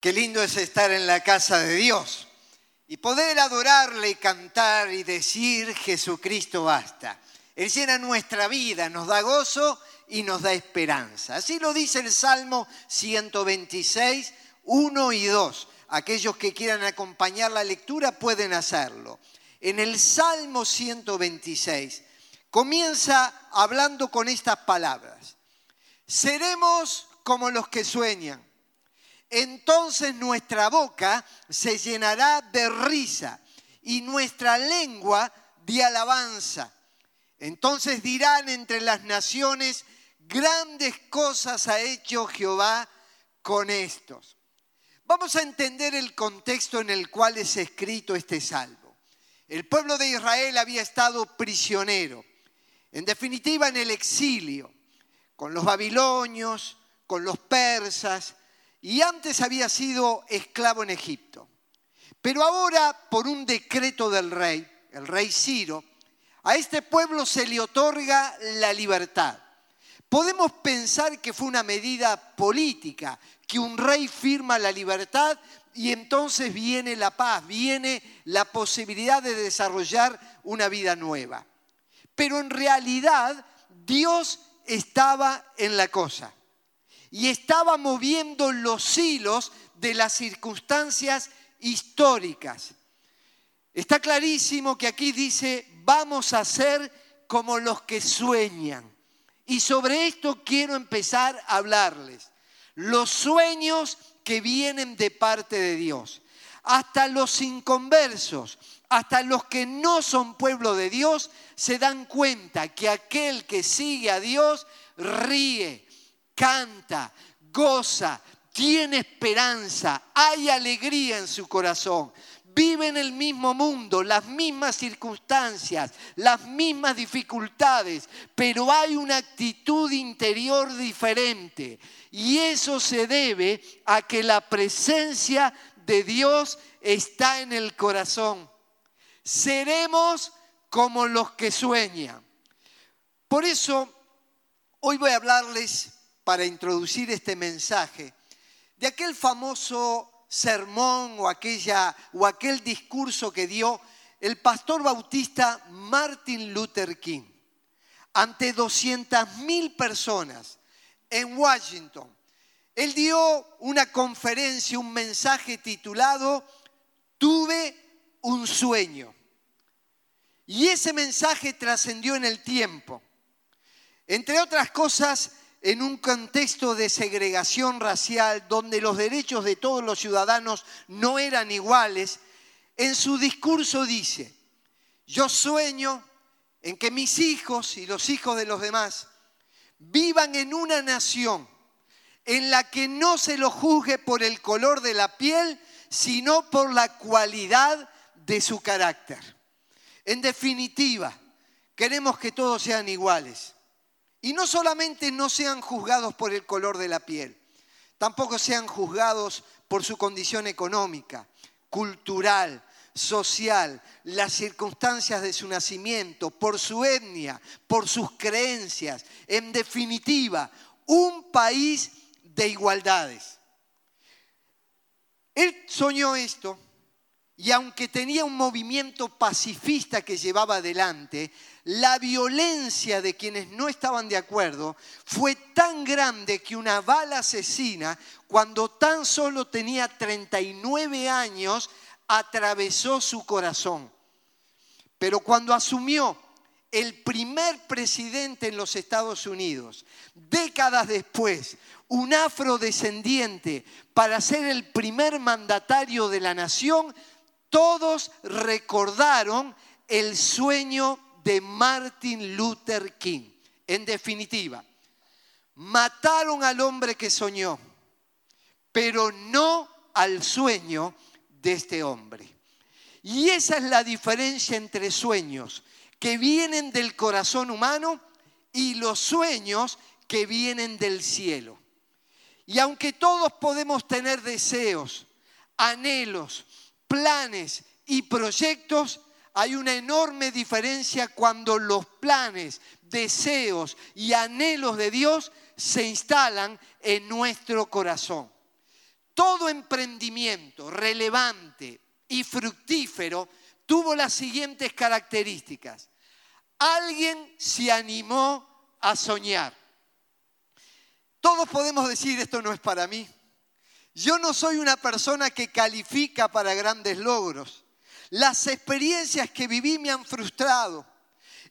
Qué lindo es estar en la casa de Dios y poder adorarle, cantar y decir Jesucristo basta. Él llena nuestra vida, nos da gozo y nos da esperanza. Así lo dice el Salmo 126, 1 y 2. Aquellos que quieran acompañar la lectura pueden hacerlo. En el Salmo 126 comienza hablando con estas palabras. Seremos como los que sueñan entonces nuestra boca se llenará de risa y nuestra lengua de alabanza. Entonces dirán entre las naciones, grandes cosas ha hecho Jehová con estos. Vamos a entender el contexto en el cual es escrito este salmo. El pueblo de Israel había estado prisionero, en definitiva en el exilio, con los babilonios, con los persas, y antes había sido esclavo en Egipto. Pero ahora, por un decreto del rey, el rey Ciro, a este pueblo se le otorga la libertad. Podemos pensar que fue una medida política, que un rey firma la libertad y entonces viene la paz, viene la posibilidad de desarrollar una vida nueva. Pero en realidad Dios estaba en la cosa y estaba moviendo los hilos de las circunstancias históricas. Está clarísimo que aquí dice, vamos a ser como los que sueñan. Y sobre esto quiero empezar a hablarles. Los sueños que vienen de parte de Dios. Hasta los inconversos, hasta los que no son pueblo de Dios, se dan cuenta que aquel que sigue a Dios ríe, canta, goza, tiene esperanza, hay alegría en su corazón. Vive en el mismo mundo, las mismas circunstancias, las mismas dificultades, pero hay una actitud interior diferente. Y eso se debe a que la presencia de Dios está en el corazón. Seremos como los que sueñan. Por eso, hoy voy a hablarles para introducir este mensaje de aquel famoso sermón o, aquella, o aquel discurso que dio el pastor bautista Martin Luther King ante 200.000 personas en Washington. Él dio una conferencia, un mensaje titulado Tuve un sueño. Y ese mensaje trascendió en el tiempo. Entre otras cosas, en un contexto de segregación racial donde los derechos de todos los ciudadanos no eran iguales, en su discurso dice, yo sueño en que mis hijos y los hijos de los demás vivan en una nación en la que no se los juzgue por el color de la piel, sino por la cualidad de su carácter. En definitiva, queremos que todos sean iguales y no solamente no sean juzgados por el color de la piel, tampoco sean juzgados por su condición económica, cultural, social, las circunstancias de su nacimiento, por su etnia, por sus creencias. En definitiva, un país de igualdades. Él soñó esto y aunque tenía un movimiento pacifista que llevaba adelante, la violencia de quienes no estaban de acuerdo fue tan grande que una bala asesina, cuando tan solo tenía 39 años, atravesó su corazón. Pero cuando asumió el primer presidente en los Estados Unidos, décadas después, un afrodescendiente, para ser el primer mandatario de la nación, todos recordaron el sueño de Martin Luther King. En definitiva, mataron al hombre que soñó, pero no al sueño de este hombre. Y esa es la diferencia entre sueños que vienen del corazón humano y los sueños que vienen del cielo. Y aunque todos podemos tener deseos, anhelos, planes y proyectos, hay una enorme diferencia cuando los planes, deseos y anhelos de Dios se instalan en nuestro corazón. todo emprendimiento relevante y fructífero tuvo las siguientes características. Alguien se animó a soñar. Todos podemos decir, esto no es para mí. Yo no soy una persona que califica para grandes logros. Las experiencias que viví me han frustrado.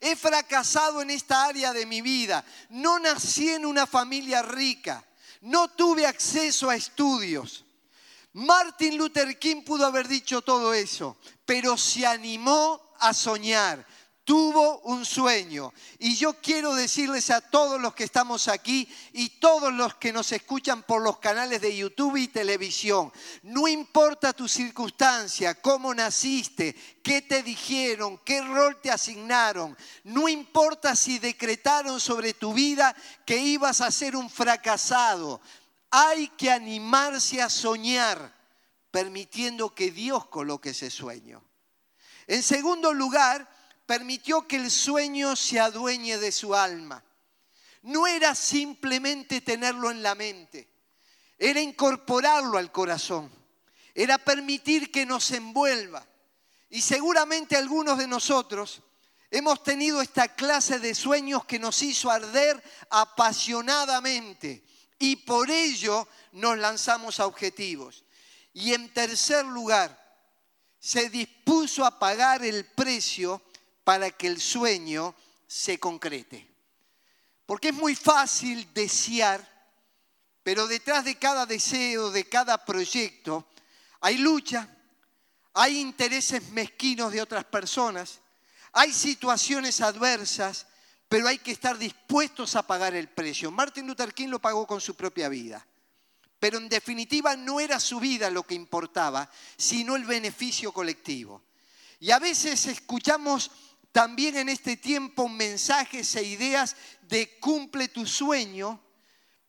He fracasado en esta área de mi vida. No nací en una familia rica. No tuve acceso a estudios. Martin Luther King pudo haber dicho todo eso, pero se animó a soñar, tuvo un sueño. Y yo quiero decirles a todos los que estamos aquí y todos los que nos escuchan por los canales de YouTube y televisión, no importa tu circunstancia, cómo naciste, qué te dijeron, qué rol te asignaron, no importa si decretaron sobre tu vida que ibas a ser un fracasado, hay que animarse a soñar, permitiendo que Dios coloque ese sueño. En segundo lugar, permitió que el sueño se adueñe de su alma. No era simplemente tenerlo en la mente, era incorporarlo al corazón, era permitir que nos envuelva. Y seguramente algunos de nosotros hemos tenido esta clase de sueños que nos hizo arder apasionadamente y por ello nos lanzamos a objetivos. Y en tercer lugar, se dispuso a pagar el precio para que el sueño se concrete. Porque es muy fácil desear, pero detrás de cada deseo, de cada proyecto, hay lucha, hay intereses mezquinos de otras personas, hay situaciones adversas, pero hay que estar dispuestos a pagar el precio. Martin Luther King lo pagó con su propia vida. Pero en definitiva no era su vida lo que importaba, sino el beneficio colectivo. Y a veces escuchamos también en este tiempo mensajes e ideas de cumple tu sueño,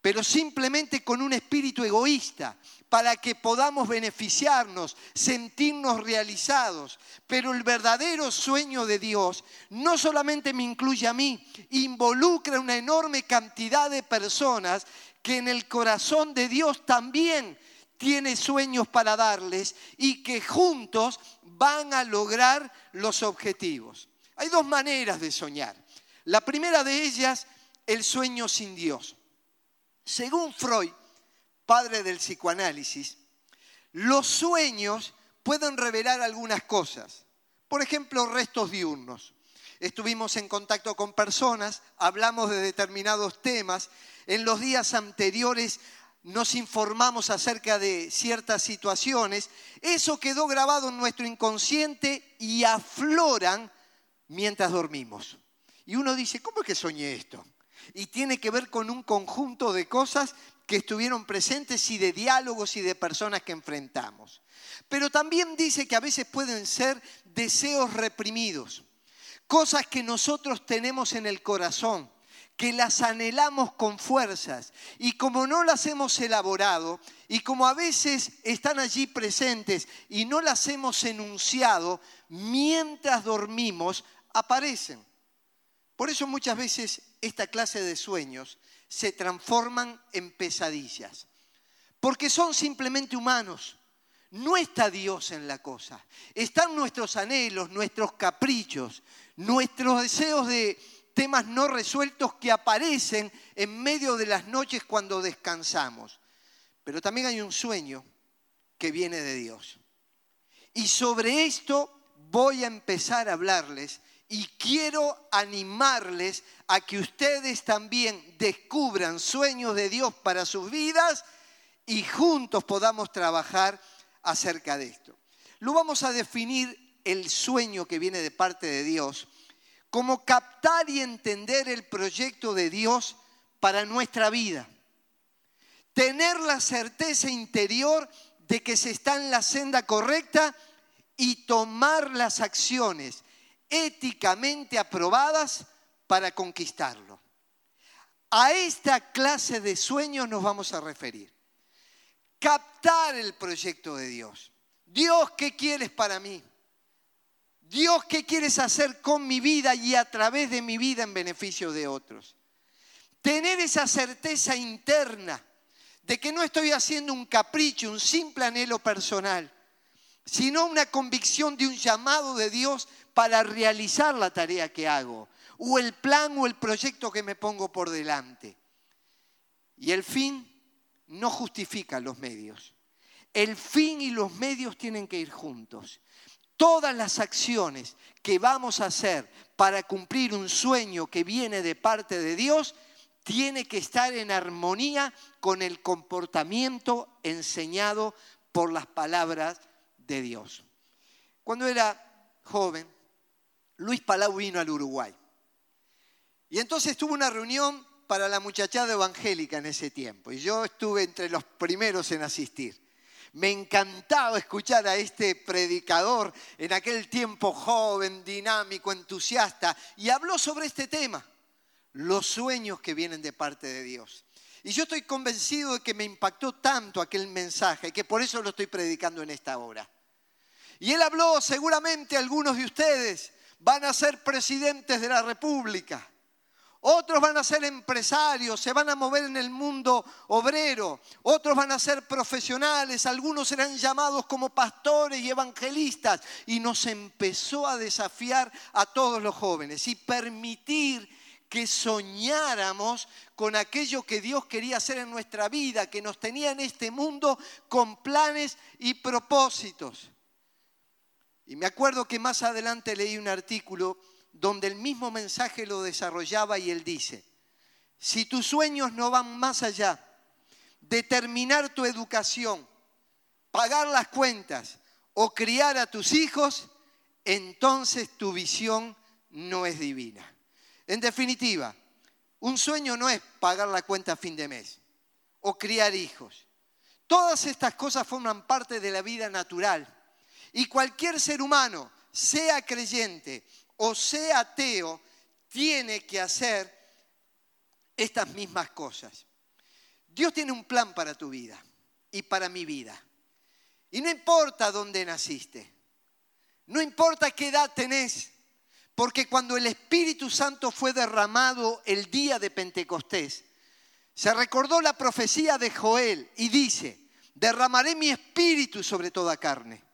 pero simplemente con un espíritu egoísta, para que podamos beneficiarnos, sentirnos realizados. Pero el verdadero sueño de Dios no solamente me incluye a mí, involucra una enorme cantidad de personas que en el corazón de Dios también tiene sueños para darles y que juntos van a lograr los objetivos. Hay dos maneras de soñar. La primera de ellas, el sueño sin Dios. Según Freud, padre del psicoanálisis, los sueños pueden revelar algunas cosas. Por ejemplo, restos diurnos. Estuvimos en contacto con personas, hablamos de determinados temas. En los días anteriores nos informamos acerca de ciertas situaciones. Eso quedó grabado en nuestro inconsciente y afloran mientras dormimos. Y uno dice, ¿cómo es que soñé esto? Y tiene que ver con un conjunto de cosas que estuvieron presentes y de diálogos y de personas que enfrentamos. Pero también dice que a veces pueden ser deseos reprimidos, cosas que nosotros tenemos en el corazón, que las anhelamos con fuerzas y como no las hemos elaborado y como a veces están allí presentes y no las hemos enunciado, mientras dormimos aparecen. Por eso muchas veces esta clase de sueños se transforman en pesadillas, porque son simplemente humanos. No está Dios en la cosa, están nuestros anhelos, nuestros caprichos, nuestros deseos de temas no resueltos que aparecen en medio de las noches cuando descansamos. Pero también hay un sueño que viene de Dios. Y sobre esto voy a empezar a hablarles y quiero animarles a que ustedes también descubran sueños de Dios para sus vidas y juntos podamos trabajar acerca de esto. Lo vamos a definir el sueño que viene de parte de Dios como captar y entender el proyecto de Dios para nuestra vida. Tener la certeza interior de que se está en la senda correcta y tomar las acciones éticamente aprobadas para conquistarlo. A esta clase de sueños nos vamos a referir. Captar el proyecto de Dios. Dios, ¿qué quieres para mí? Dios, ¿qué quieres hacer con mi vida y a través de mi vida en beneficio de otros? Tener esa certeza interna de que no estoy haciendo un capricho, un simple anhelo personal, sino una convicción de un llamado de Dios para realizar la tarea que hago, o el plan o el proyecto que me pongo por delante. Y el fin no justifica los medios. El fin y los medios tienen que ir juntos. Todas las acciones que vamos a hacer para cumplir un sueño que viene de parte de Dios tiene que estar en armonía con el comportamiento enseñado por las palabras de Dios. Cuando era joven, Luis Palau vino al Uruguay. Y entonces tuvo una reunión para la muchachada evangélica en ese tiempo. Y yo estuve entre los primeros en asistir. Me encantaba escuchar a este predicador en aquel tiempo joven, dinámico, entusiasta, y habló sobre este tema, los sueños que vienen de parte de Dios. Y yo estoy convencido de que me impactó tanto aquel mensaje que por eso lo estoy predicando en esta hora. Y él habló, seguramente algunos de ustedes van a ser presidentes de la República. Otros van a ser empresarios, se van a mover en el mundo obrero. Otros van a ser profesionales, algunos serán llamados como pastores y evangelistas. Y nos empezó a desafiar a todos los jóvenes y permitir que soñáramos con aquello que Dios quería hacer en nuestra vida, que nos tenía en este mundo con planes y propósitos. Y me acuerdo que más adelante leí un artículo donde el mismo mensaje lo desarrollaba y él dice, si tus sueños no van más allá de terminar tu educación, pagar las cuentas o criar a tus hijos, entonces tu visión no es divina. En definitiva, un sueño no es pagar la cuenta a fin de mes o criar hijos. Todas estas cosas forman parte de la vida natural y cualquier ser humano, sea creyente o sea ateo, tiene que hacer estas mismas cosas. Dios tiene un plan para tu vida y para mi vida. Y no importa dónde naciste, no importa qué edad tenés, porque cuando el Espíritu Santo fue derramado el día de Pentecostés, se recordó la profecía de Joel y dice, derramaré mi espíritu sobre toda carne.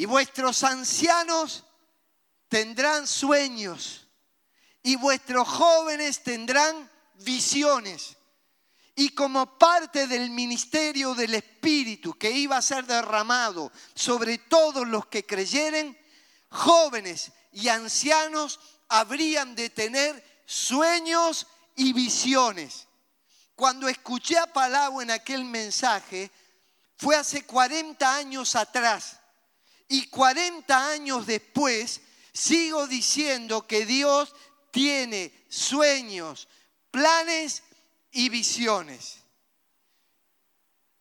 Y vuestros ancianos tendrán sueños y vuestros jóvenes tendrán visiones. Y como parte del ministerio del Espíritu que iba a ser derramado sobre todos los que creyeren, jóvenes y ancianos habrían de tener sueños y visiones. Cuando escuché a Palau en aquel mensaje, fue hace 40 años atrás. Y 40 años después, Sigo diciendo que Dios tiene sueños, planes y visiones.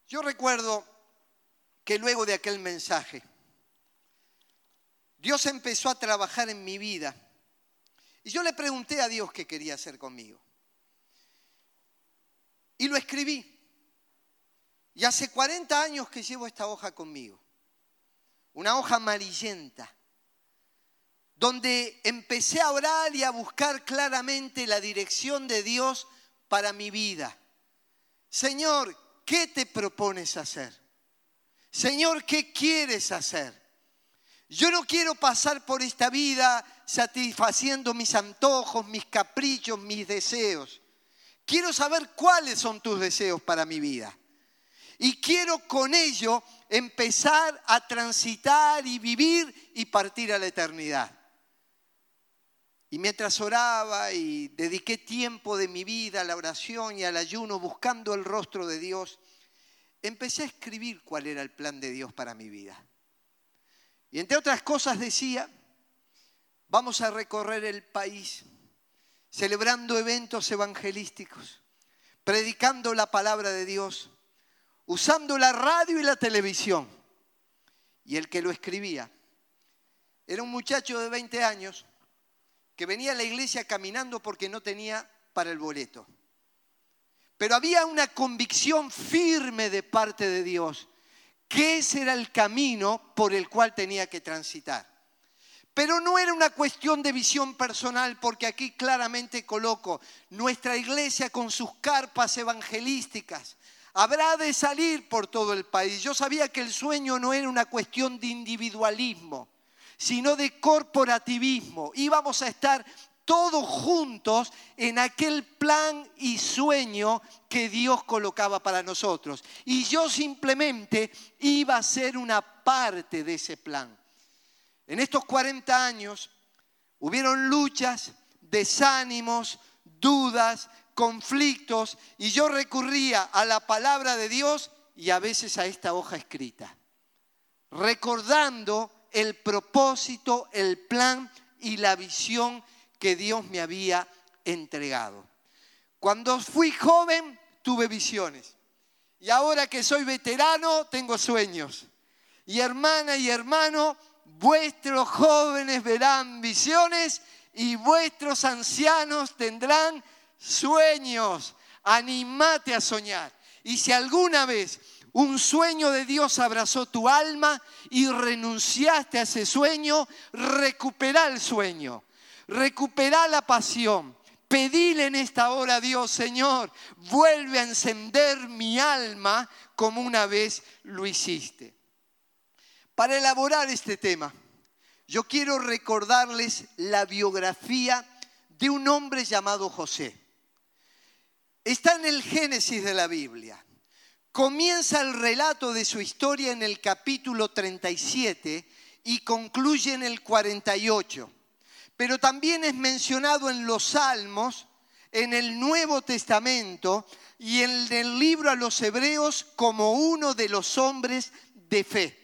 Yo recuerdo que luego de aquel mensaje, Dios empezó a trabajar en mi vida. Y yo le pregunté a Dios qué quería hacer conmigo. Y lo escribí. Y hace 40 años que llevo esta hoja conmigo. Una hoja amarillenta donde empecé a orar y a buscar claramente la dirección de Dios para mi vida. Señor, ¿qué te propones hacer? Señor, ¿qué quieres hacer? Yo no quiero pasar por esta vida satisfaciendo mis antojos, mis caprichos, mis deseos. Quiero saber cuáles son tus deseos para mi vida. Y quiero con ello empezar a transitar y vivir y partir a la eternidad. Y mientras oraba y dediqué tiempo de mi vida a la oración y al ayuno buscando el rostro de Dios, empecé a escribir cuál era el plan de Dios para mi vida. Y entre otras cosas decía, vamos a recorrer el país celebrando eventos evangelísticos, predicando la palabra de Dios, usando la radio y la televisión. Y el que lo escribía era un muchacho de 20 años que venía a la iglesia caminando porque no tenía para el boleto. Pero había una convicción firme de parte de Dios que ese era el camino por el cual tenía que transitar. Pero no era una cuestión de visión personal, porque aquí claramente coloco nuestra iglesia con sus carpas evangelísticas, Habrá de salir por todo el país. Yo sabía que el sueño no era una cuestión de individualismo, sino de corporativismo. Íbamos a estar todos juntos en aquel plan y sueño que Dios colocaba para nosotros. Y yo simplemente iba a ser una parte de ese plan. En estos 40 años hubieron luchas, desánimos, dudas, conflictos, y yo recurría a la palabra de Dios y a veces a esta hoja escrita, recordando el propósito, el plan y la visión que Dios me había entregado. Cuando fui joven tuve visiones y ahora que soy veterano tengo sueños. Y hermana y hermano, vuestros jóvenes verán visiones y vuestros ancianos tendrán sueños. Animate a soñar. Y si alguna vez un sueño de Dios abrazó tu alma y renunciaste a ese sueño, recupera el sueño recupera la pasión. Pedile en esta hora a Dios, Señor, vuelve a encender mi alma como una vez lo hiciste. Para elaborar este tema, yo quiero recordarles la biografía de un hombre llamado José. Está en el Génesis de la Biblia. Comienza el relato de su historia en el capítulo 37 y concluye en el 48 pero también es mencionado en los Salmos, en el Nuevo Testamento y en el libro a los Hebreos como uno de los hombres de fe.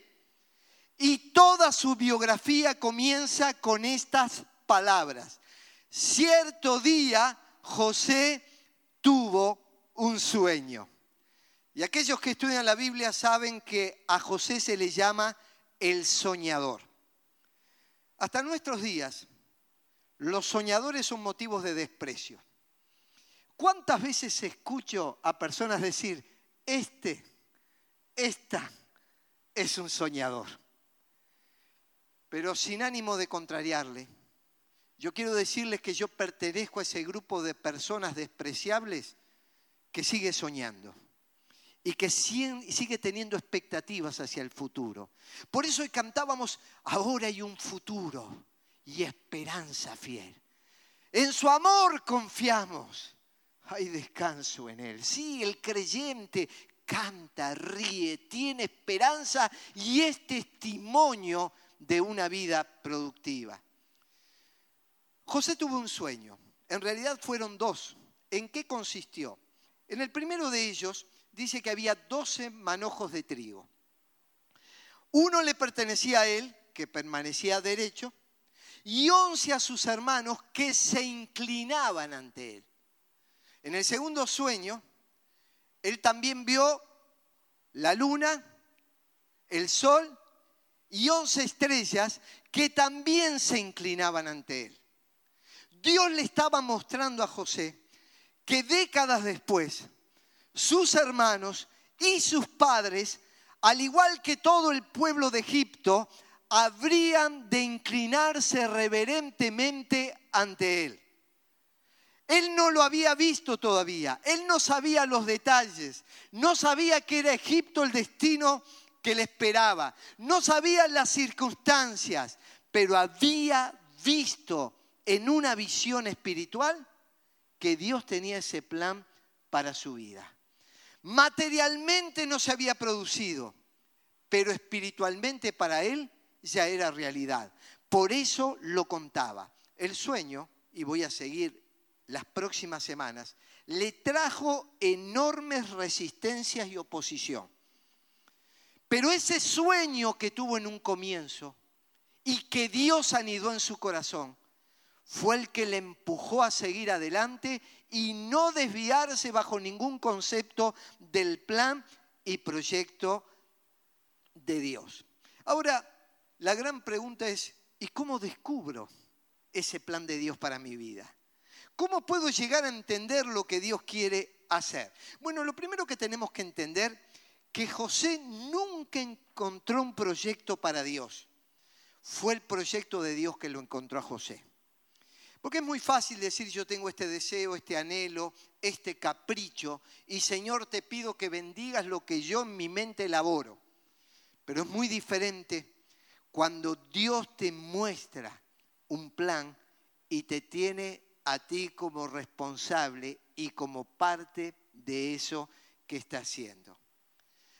Y toda su biografía comienza con estas palabras. Cierto día José tuvo un sueño. Y aquellos que estudian la Biblia saben que a José se le llama el soñador. Hasta nuestros días, los soñadores son motivos de desprecio. ¿Cuántas veces escucho a personas decir, este, esta es un soñador? Pero sin ánimo de contrariarle, yo quiero decirles que yo pertenezco a ese grupo de personas despreciables que sigue soñando y que sigue teniendo expectativas hacia el futuro. Por eso cantábamos, ahora hay un futuro y esperanza fiel. En su amor confiamos. Hay descanso en Él. Sí, el creyente canta, ríe, tiene esperanza y es testimonio de una vida productiva. José tuvo un sueño. En realidad fueron dos. ¿En qué consistió? En el primero de ellos dice que había doce manojos de trigo. Uno le pertenecía a él, que permanecía derecho, y once a sus hermanos que se inclinaban ante él. En el segundo sueño, él también vio la luna, el sol y once estrellas que también se inclinaban ante él. Dios le estaba mostrando a José que décadas después, sus hermanos y sus padres, al igual que todo el pueblo de Egipto, habrían de inclinarse reverentemente ante él. Él no lo había visto todavía, él no sabía los detalles, no sabía que era Egipto el destino que le esperaba, no sabía las circunstancias, pero había visto en una visión espiritual que Dios tenía ese plan para su vida. Materialmente no se había producido, pero espiritualmente para él ya era realidad. Por eso lo contaba. El sueño, y voy a seguir las próximas semanas, le trajo enormes resistencias y oposición. Pero ese sueño que tuvo en un comienzo y que Dios anidó en su corazón, fue el que le empujó a seguir adelante y no desviarse bajo ningún concepto del plan y proyecto de Dios. Ahora, la gran pregunta es, ¿y cómo descubro ese plan de Dios para mi vida? ¿Cómo puedo llegar a entender lo que Dios quiere hacer? Bueno, lo primero que tenemos que entender que José nunca encontró un proyecto para Dios. Fue el proyecto de Dios que lo encontró a José. Porque es muy fácil decir yo tengo este deseo, este anhelo, este capricho, y Señor te pido que bendigas lo que yo en mi mente elaboro. Pero es muy diferente cuando Dios te muestra un plan y te tiene a ti como responsable y como parte de eso que está haciendo.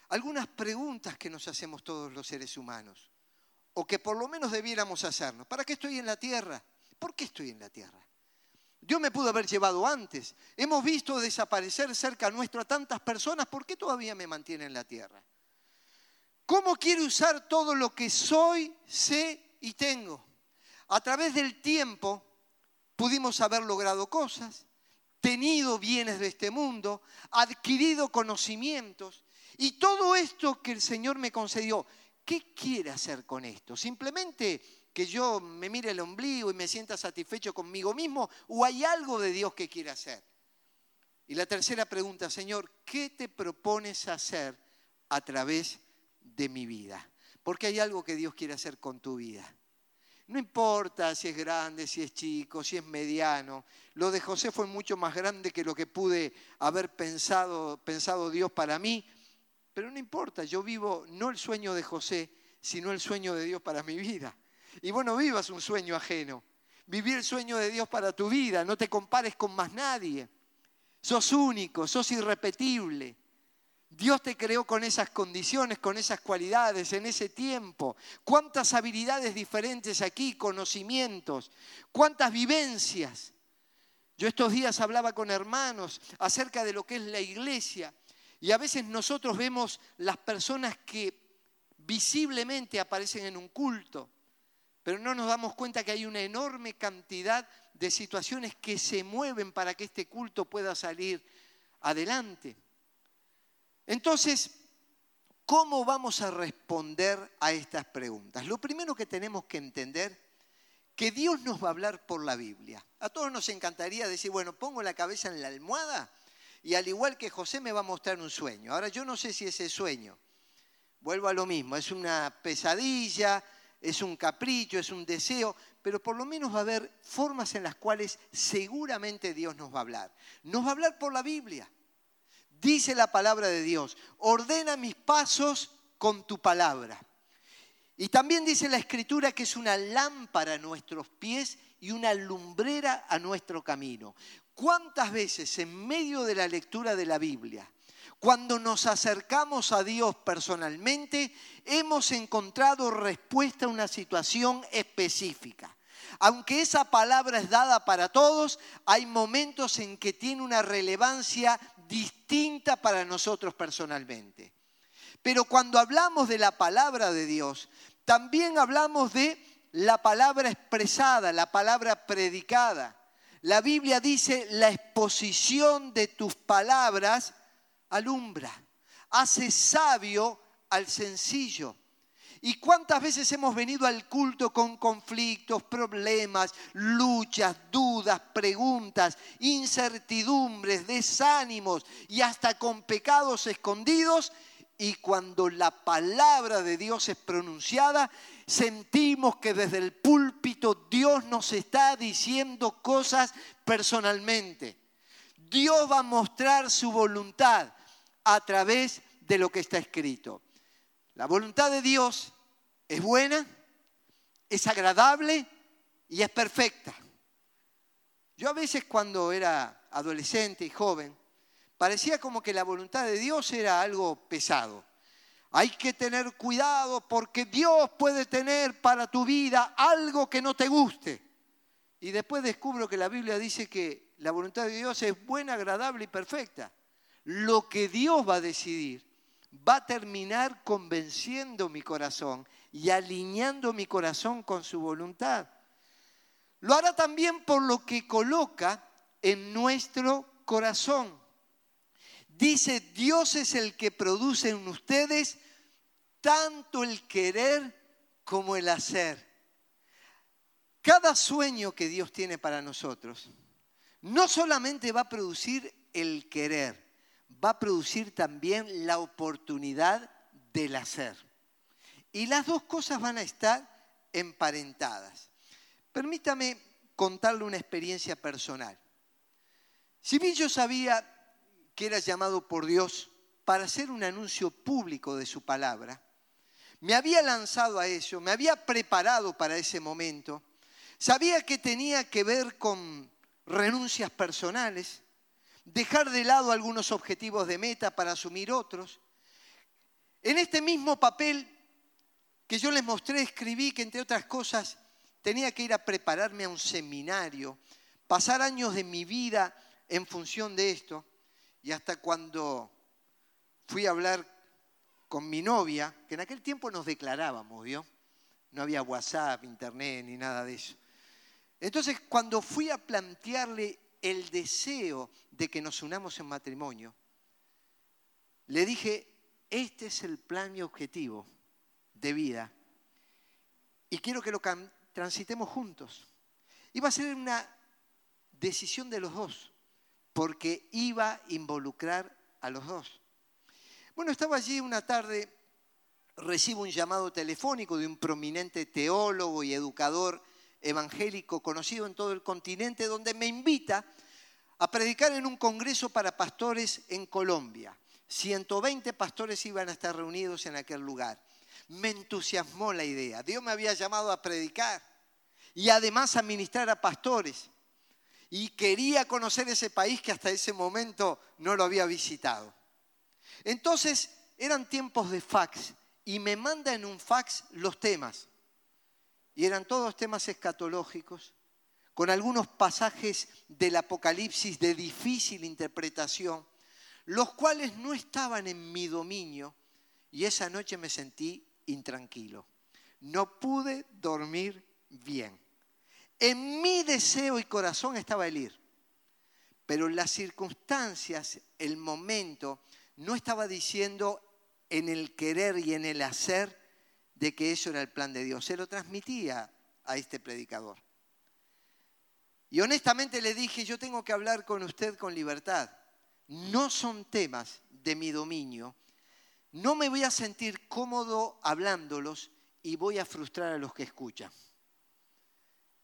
Algunas preguntas que nos hacemos todos los seres humanos, o que por lo menos debiéramos hacernos. ¿Para qué estoy en la tierra? ¿Por qué estoy en la tierra? Dios me pudo haber llevado antes. Hemos visto desaparecer cerca nuestro a tantas personas. ¿Por qué todavía me mantiene en la tierra? ¿Cómo quiero usar todo lo que soy, sé y tengo? A través del tiempo pudimos haber logrado cosas, tenido bienes de este mundo, adquirido conocimientos y todo esto que el Señor me concedió. ¿Qué quiere hacer con esto? ¿Simplemente que yo me mire el ombligo y me sienta satisfecho conmigo mismo o hay algo de Dios que quiere hacer? Y la tercera pregunta, Señor, ¿qué te propones hacer a través de mi vida? Porque hay algo que Dios quiere hacer con tu vida. No importa si es grande, si es chico, si es mediano. Lo de José fue mucho más grande que lo que pude haber pensado, pensado Dios para mí. Pero no importa, yo vivo no el sueño de José, sino el sueño de Dios para mi vida. Y bueno, vivas un sueño ajeno. Viví el sueño de Dios para tu vida. No te compares con más nadie. Sos único, sos irrepetible. Dios te creó con esas condiciones, con esas cualidades, en ese tiempo. Cuántas habilidades diferentes aquí, conocimientos, cuántas vivencias. Yo estos días hablaba con hermanos acerca de lo que es la iglesia y a veces nosotros vemos las personas que visiblemente aparecen en un culto, pero no nos damos cuenta que hay una enorme cantidad de situaciones que se mueven para que este culto pueda salir adelante. Entonces, ¿cómo vamos a responder a estas preguntas? Lo primero que tenemos que entender que Dios nos va a hablar por la Biblia. A todos nos encantaría decir, bueno, pongo la cabeza en la almohada y al igual que José me va a mostrar un sueño. Ahora yo no sé si ese sueño, vuelvo a lo mismo, es una pesadilla, es un capricho, es un deseo, pero por lo menos va a haber formas en las cuales seguramente Dios nos va a hablar. Nos va a hablar por la Biblia. Dice la palabra de Dios, ordena mis pasos con tu palabra. Y también dice la escritura que es una lámpara a nuestros pies y una lumbrera a nuestro camino. ¿Cuántas veces en medio de la lectura de la Biblia, cuando nos acercamos a Dios personalmente, hemos encontrado respuesta a una situación específica? Aunque esa palabra es dada para todos, hay momentos en que tiene una relevancia distinta para nosotros personalmente. Pero cuando hablamos de la palabra de Dios, también hablamos de la palabra expresada, la palabra predicada. La Biblia dice, la exposición de tus palabras alumbra, hace sabio al sencillo. ¿Y cuántas veces hemos venido al culto con conflictos, problemas, luchas, dudas, preguntas, incertidumbres, desánimos y hasta con pecados escondidos? Y cuando la palabra de Dios es pronunciada, sentimos que desde el púlpito Dios nos está diciendo cosas personalmente. Dios va a mostrar su voluntad a través de lo que está escrito. La voluntad de Dios es buena, es agradable y es perfecta. Yo a veces cuando era adolescente y joven, parecía como que la voluntad de Dios era algo pesado. Hay que tener cuidado porque Dios puede tener para tu vida algo que no te guste. Y después descubro que la Biblia dice que la voluntad de Dios es buena, agradable y perfecta. Lo que Dios va a decidir va a terminar convenciendo mi corazón y alineando mi corazón con su voluntad. Lo hará también por lo que coloca en nuestro corazón. Dice, Dios es el que produce en ustedes tanto el querer como el hacer. Cada sueño que Dios tiene para nosotros no solamente va a producir el querer, va a producir también la oportunidad del hacer. Y las dos cosas van a estar emparentadas. Permítame contarle una experiencia personal. Si bien yo sabía que era llamado por Dios para hacer un anuncio público de su palabra, me había lanzado a eso, me había preparado para ese momento, sabía que tenía que ver con renuncias personales, dejar de lado algunos objetivos de meta para asumir otros. En este mismo papel que yo les mostré, escribí que entre otras cosas tenía que ir a prepararme a un seminario, pasar años de mi vida en función de esto, y hasta cuando fui a hablar con mi novia, que en aquel tiempo nos declarábamos, ¿vio? No había WhatsApp, internet ni nada de eso. Entonces, cuando fui a plantearle el deseo de que nos unamos en matrimonio, le dije, este es el plan y objetivo de vida y quiero que lo transitemos juntos. Iba a ser una decisión de los dos, porque iba a involucrar a los dos. Bueno, estaba allí una tarde, recibo un llamado telefónico de un prominente teólogo y educador evangélico conocido en todo el continente, donde me invita a predicar en un congreso para pastores en Colombia. 120 pastores iban a estar reunidos en aquel lugar me entusiasmó la idea. Dios me había llamado a predicar y además a ministrar a pastores. Y quería conocer ese país que hasta ese momento no lo había visitado. Entonces eran tiempos de fax y me manda en un fax los temas. Y eran todos temas escatológicos, con algunos pasajes del Apocalipsis de difícil interpretación, los cuales no estaban en mi dominio. Y esa noche me sentí intranquilo. No pude dormir bien. En mi deseo y corazón estaba el ir, pero las circunstancias, el momento, no estaba diciendo en el querer y en el hacer de que eso era el plan de Dios. Se lo transmitía a este predicador. Y honestamente le dije, yo tengo que hablar con usted con libertad. No son temas de mi dominio, no me voy a sentir cómodo hablándolos y voy a frustrar a los que escuchan.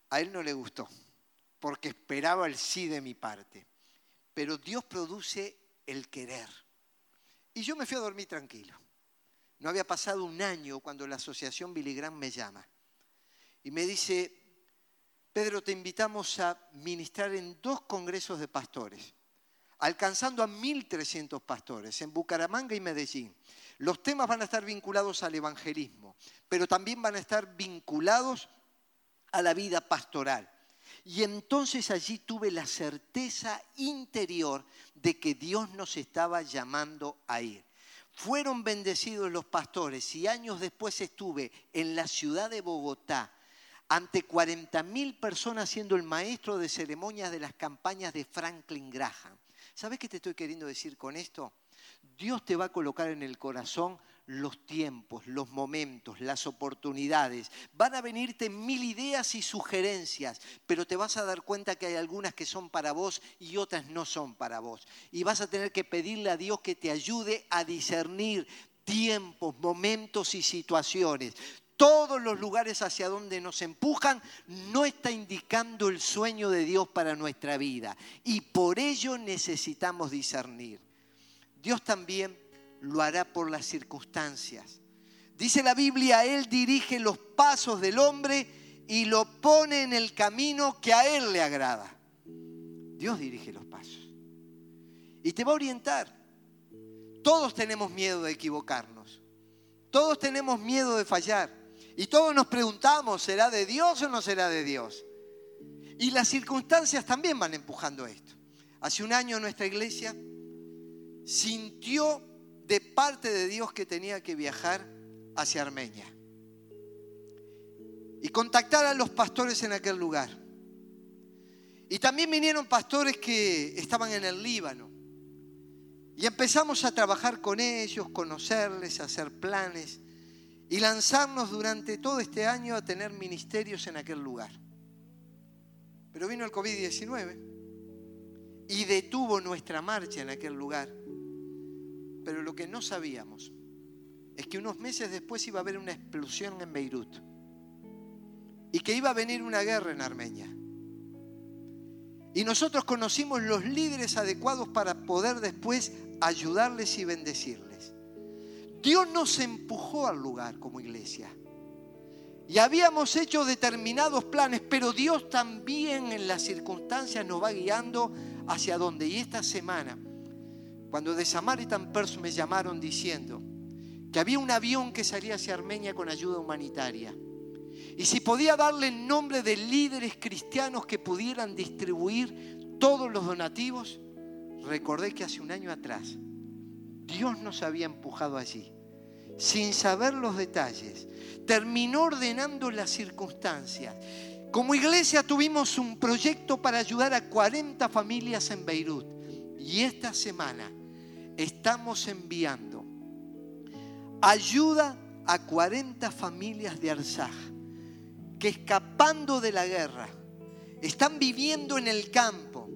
A él no le gustó, porque esperaba el sí de mi parte. Pero Dios produce el querer. Y yo me fui a dormir tranquilo. No había pasado un año cuando la asociación Billy Graham me llama y me dice, Pedro, te invitamos a ministrar en dos congresos de pastores, alcanzando a 1.300 pastores en Bucaramanga y Medellín. Los temas van a estar vinculados al evangelismo, pero también van a estar vinculados a la vida pastoral. Y entonces allí tuve la certeza interior de que Dios nos estaba llamando a ir. Fueron bendecidos los pastores y años después estuve en la ciudad de Bogotá ante 40.000 personas siendo el maestro de ceremonias de las campañas de Franklin Graham. ¿Sabes qué te estoy queriendo decir con esto? Dios te va a colocar en el corazón los tiempos, los momentos, las oportunidades. Van a venirte mil ideas y sugerencias, pero te vas a dar cuenta que hay algunas que son para vos y otras no son para vos. Y vas a tener que pedirle a Dios que te ayude a discernir tiempos, momentos y situaciones. Todos los lugares hacia donde nos empujan no está indicando el sueño de Dios para nuestra vida. Y por ello necesitamos discernir. Dios también lo hará por las circunstancias. Dice la Biblia, Él dirige los pasos del hombre y lo pone en el camino que a Él le agrada. Dios dirige los pasos. Y te va a orientar. Todos tenemos miedo de equivocarnos. Todos tenemos miedo de fallar. Y todos nos preguntamos, ¿será de Dios o no será de Dios? Y las circunstancias también van empujando esto. Hace un año nuestra iglesia sintió de parte de Dios que tenía que viajar hacia Armenia y contactar a los pastores en aquel lugar. Y también vinieron pastores que estaban en el Líbano. Y empezamos a trabajar con ellos, conocerles, hacer planes y lanzarnos durante todo este año a tener ministerios en aquel lugar. Pero vino el COVID-19 y detuvo nuestra marcha en aquel lugar. Pero lo que no sabíamos es que unos meses después iba a haber una explosión en Beirut y que iba a venir una guerra en Armenia. Y nosotros conocimos los líderes adecuados para poder después ayudarles y bendecirles. Dios nos empujó al lugar como iglesia. Y habíamos hecho determinados planes, pero Dios también en las circunstancias nos va guiando hacia dónde. Y esta semana, cuando de Samaritan Pers me llamaron diciendo que había un avión que salía hacia Armenia con ayuda humanitaria, y si podía darle el nombre de líderes cristianos que pudieran distribuir todos los donativos, recordé que hace un año atrás Dios nos había empujado allí, sin saber los detalles. Terminó ordenando las circunstancias. Como iglesia tuvimos un proyecto para ayudar a 40 familias en Beirut. Y esta semana estamos enviando ayuda a 40 familias de Arzaj que escapando de la guerra están viviendo en el campo.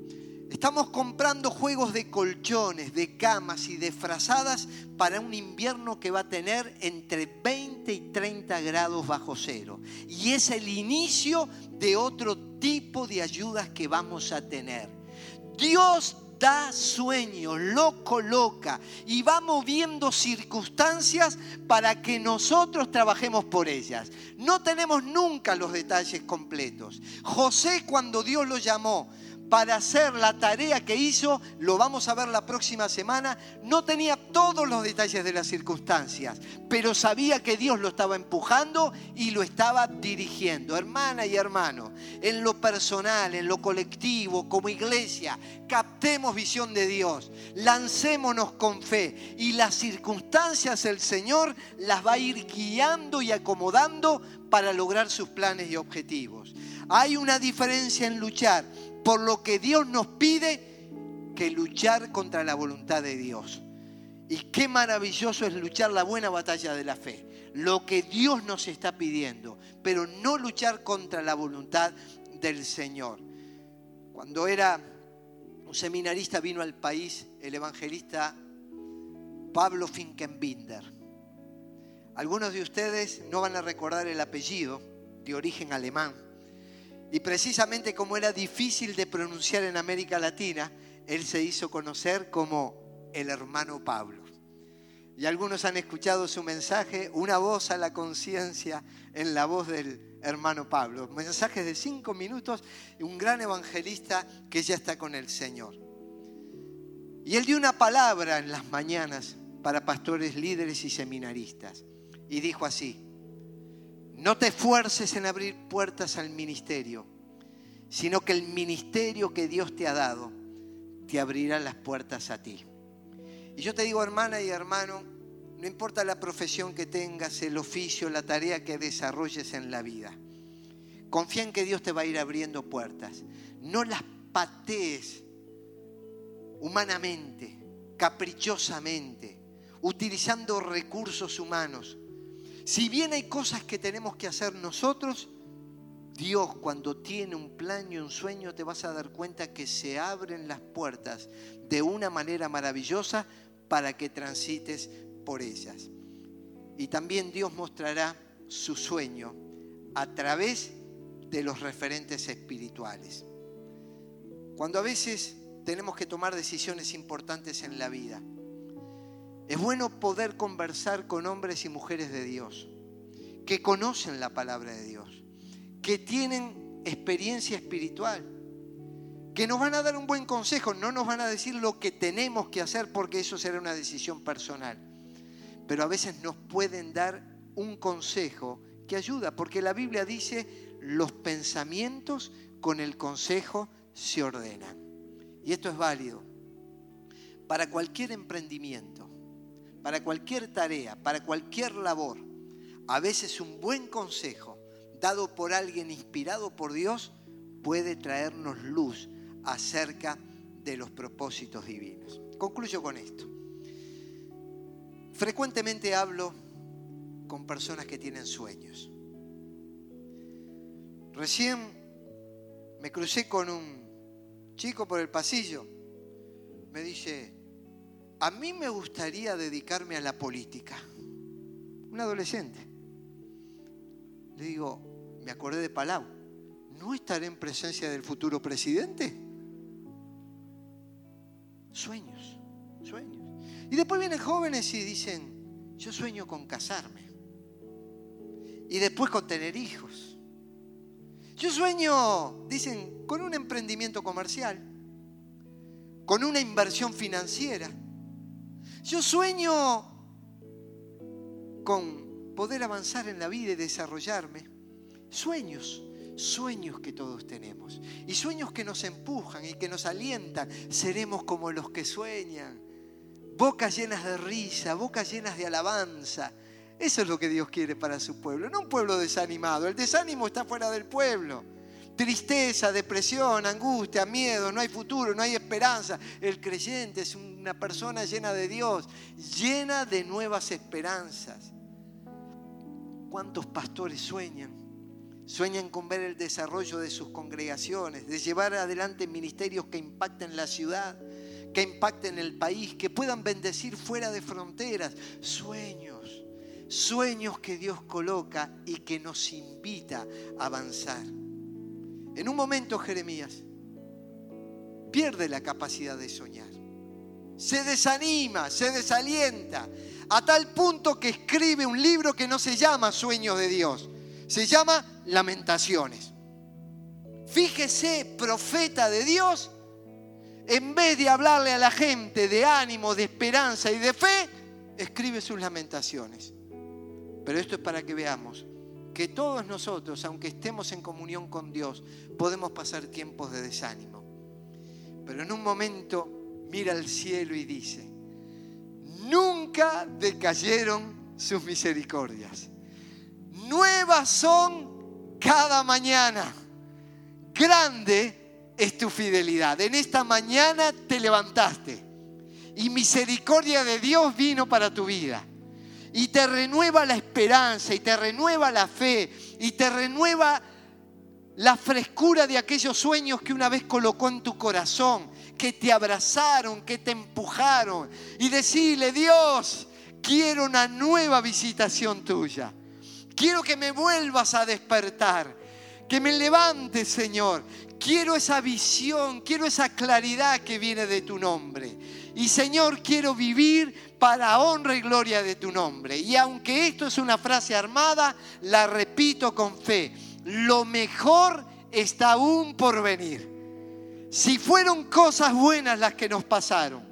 Estamos comprando juegos de colchones, de camas y de frazadas para un invierno que va a tener entre 20 y 30 grados bajo cero. Y es el inicio de otro tipo de ayudas que vamos a tener. Dios da sueño, lo coloca y va moviendo circunstancias para que nosotros trabajemos por ellas. No tenemos nunca los detalles completos. José cuando Dios lo llamó para hacer la tarea que hizo, lo vamos a ver la próxima semana, no tenía todos los detalles de las circunstancias, pero sabía que Dios lo estaba empujando y lo estaba dirigiendo. Hermana y hermano, en lo personal, en lo colectivo, como iglesia, captemos visión de Dios, lancémonos con fe y las circunstancias el Señor las va a ir guiando y acomodando para lograr sus planes y objetivos. Hay una diferencia en luchar por lo que Dios nos pide que luchar contra la voluntad de Dios. Y qué maravilloso es luchar la buena batalla de la fe, lo que Dios nos está pidiendo, pero no luchar contra la voluntad del Señor. Cuando era un seminarista vino al país el evangelista Pablo Finkenbinder. Algunos de ustedes no van a recordar el apellido de origen alemán, y precisamente como era difícil de pronunciar en América Latina, él se hizo conocer como el hermano Pablo. Y algunos han escuchado su mensaje, una voz a la conciencia en la voz del hermano Pablo. Mensajes de cinco minutos, un gran evangelista que ya está con el Señor. Y él dio una palabra en las mañanas para pastores, líderes y seminaristas. Y dijo así, no te esfuerces en abrir puertas al ministerio, sino que el ministerio que Dios te ha dado te abrirá las puertas a ti. Y yo te digo, hermana y hermano, no importa la profesión que tengas, el oficio, la tarea que desarrolles en la vida. Confía en que Dios te va a ir abriendo puertas. No las patees humanamente, caprichosamente, utilizando recursos humanos si bien hay cosas que tenemos que hacer nosotros, Dios cuando tiene un plan y un sueño te vas a dar cuenta que se abren las puertas de una manera maravillosa para que transites por ellas. Y también Dios mostrará su sueño a través de los referentes espirituales. Cuando a veces tenemos que tomar decisiones importantes en la vida, es bueno poder conversar con hombres y mujeres de Dios, que conocen la palabra de Dios, que tienen experiencia espiritual, que nos van a dar un buen consejo, no nos van a decir lo que tenemos que hacer porque eso será una decisión personal, pero a veces nos pueden dar un consejo que ayuda, porque la Biblia dice, los pensamientos con el consejo se ordenan. Y esto es válido para cualquier emprendimiento para cualquier tarea, para cualquier labor, a veces un buen consejo dado por alguien inspirado por Dios puede traernos luz acerca de los propósitos divinos. Concluyo con esto. Frecuentemente hablo con personas que tienen sueños. Recién me crucé con un chico por el pasillo. Me dice, a mí me gustaría dedicarme a la política. Un adolescente. Le digo, me acordé de Palau, ¿no estaré en presencia del futuro presidente? Sueños, sueños. Y después vienen jóvenes y dicen, yo sueño con casarme. Y después con tener hijos. Yo sueño, dicen, con un emprendimiento comercial, con una inversión financiera. Yo sueño con poder avanzar en la vida y desarrollarme. Sueños, sueños que todos tenemos. Y sueños que nos empujan y que nos alientan. Seremos como los que sueñan. Bocas llenas de risa, bocas llenas de alabanza. Eso es lo que Dios quiere para su pueblo. No un pueblo desanimado. El desánimo está fuera del pueblo. Tristeza, depresión, angustia, miedo, no hay futuro, no hay esperanza. El creyente es una persona llena de Dios, llena de nuevas esperanzas. ¿Cuántos pastores sueñan? Sueñan con ver el desarrollo de sus congregaciones, de llevar adelante ministerios que impacten la ciudad, que impacten el país, que puedan bendecir fuera de fronteras. Sueños, sueños que Dios coloca y que nos invita a avanzar. En un momento Jeremías pierde la capacidad de soñar. Se desanima, se desalienta, a tal punto que escribe un libro que no se llama Sueños de Dios, se llama Lamentaciones. Fíjese, profeta de Dios, en vez de hablarle a la gente de ánimo, de esperanza y de fe, escribe sus lamentaciones. Pero esto es para que veamos que todos nosotros, aunque estemos en comunión con Dios, podemos pasar tiempos de desánimo. Pero en un momento mira al cielo y dice, nunca decayeron sus misericordias nuevas son cada mañana. Grande es tu fidelidad. En esta mañana te levantaste y misericordia de Dios vino para tu vida. Y te renueva la esperanza y te renueva la fe y te renueva la frescura de aquellos sueños que una vez colocó en tu corazón, que te abrazaron, que te empujaron. Y decirle, Dios, quiero una nueva visitación tuya. Quiero que me vuelvas a despertar, que me levantes, Señor. Quiero esa visión, quiero esa claridad que viene de tu nombre. Y Señor, quiero vivir para honra y gloria de tu nombre. Y aunque esto es una frase armada, la repito con fe. Lo mejor está aún por venir. Si fueron cosas buenas las que nos pasaron,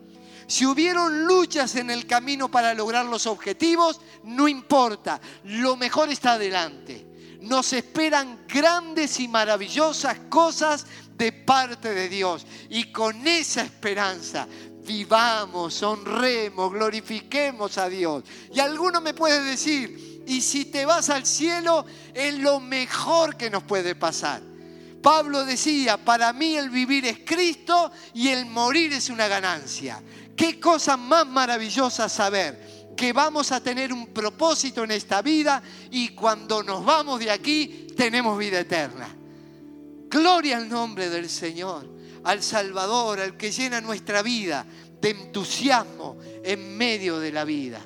si hubieron luchas en el camino para lograr los objetivos, no importa, lo mejor está adelante. Nos esperan grandes y maravillosas cosas de parte de Dios. Y con esa esperanza vivamos, honremos, glorifiquemos a Dios. Y alguno me puede decir, y si te vas al cielo, es lo mejor que nos puede pasar. Pablo decía, para mí el vivir es Cristo y el morir es una ganancia. Qué cosa más maravillosa saber que vamos a tener un propósito en esta vida y cuando nos vamos de aquí tenemos vida eterna. Gloria al nombre del Señor, al Salvador, al que llena nuestra vida de entusiasmo en medio de la vida.